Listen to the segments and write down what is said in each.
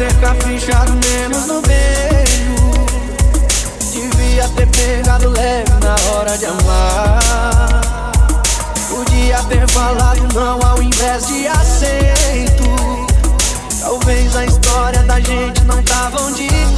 ter caprichado menos no beijo. Devia ter pegado leve na hora de amar. Podia ter falado não ao invés de aceito. Talvez a história da gente não tava onde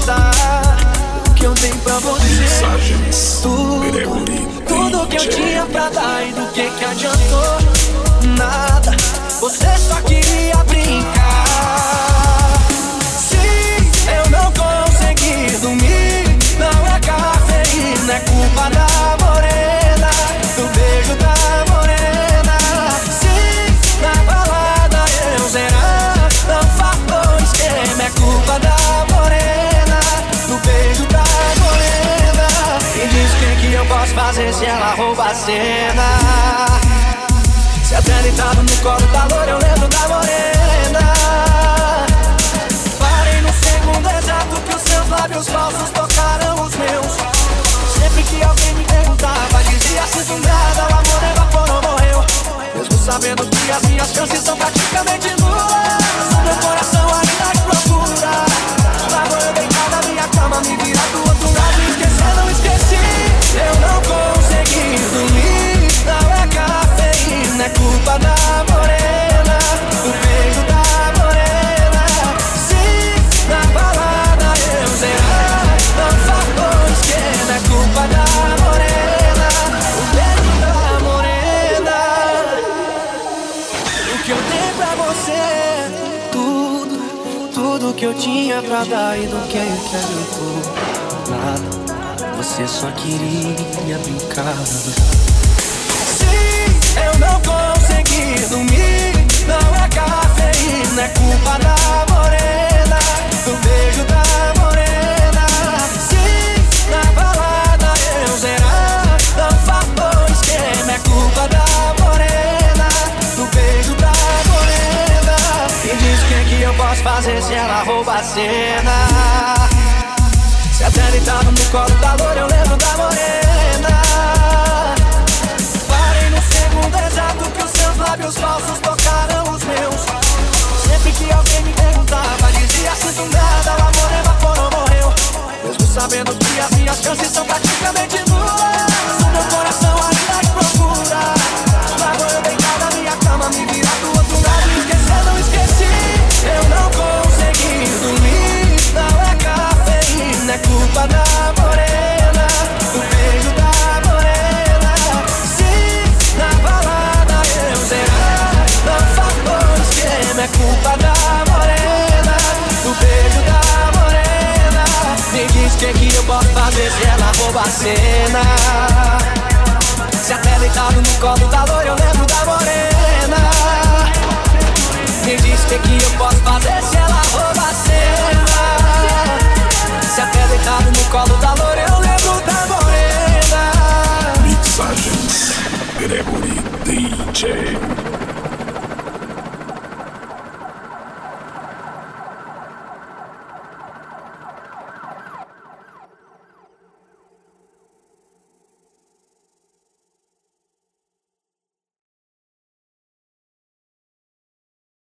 rouba a cena. Se até deitado no colo da loura eu lembro da morena. Parei no segundo exato que os seus lábios falsos tocaram os meus. Sempre que alguém me perguntava dizia sinto nada O amor evaporou, morreu. Mesmo sabendo que as minhas chances são praticamente nulas meu coração ainda te procura Tudo, que eu tinha pra dar E do que adiantou Nada, você só queria brincar Sim, eu não consegui dormir. Não é cafeína, é culpa da fazer se ela rouba a cena. Se até deitado no colo da loura eu lembro da morena. A cena. Se até deitado no colo da loira eu lembro da morena. Me diz que, que eu posso fazer se ela rouba a cena. Se até deitado no colo da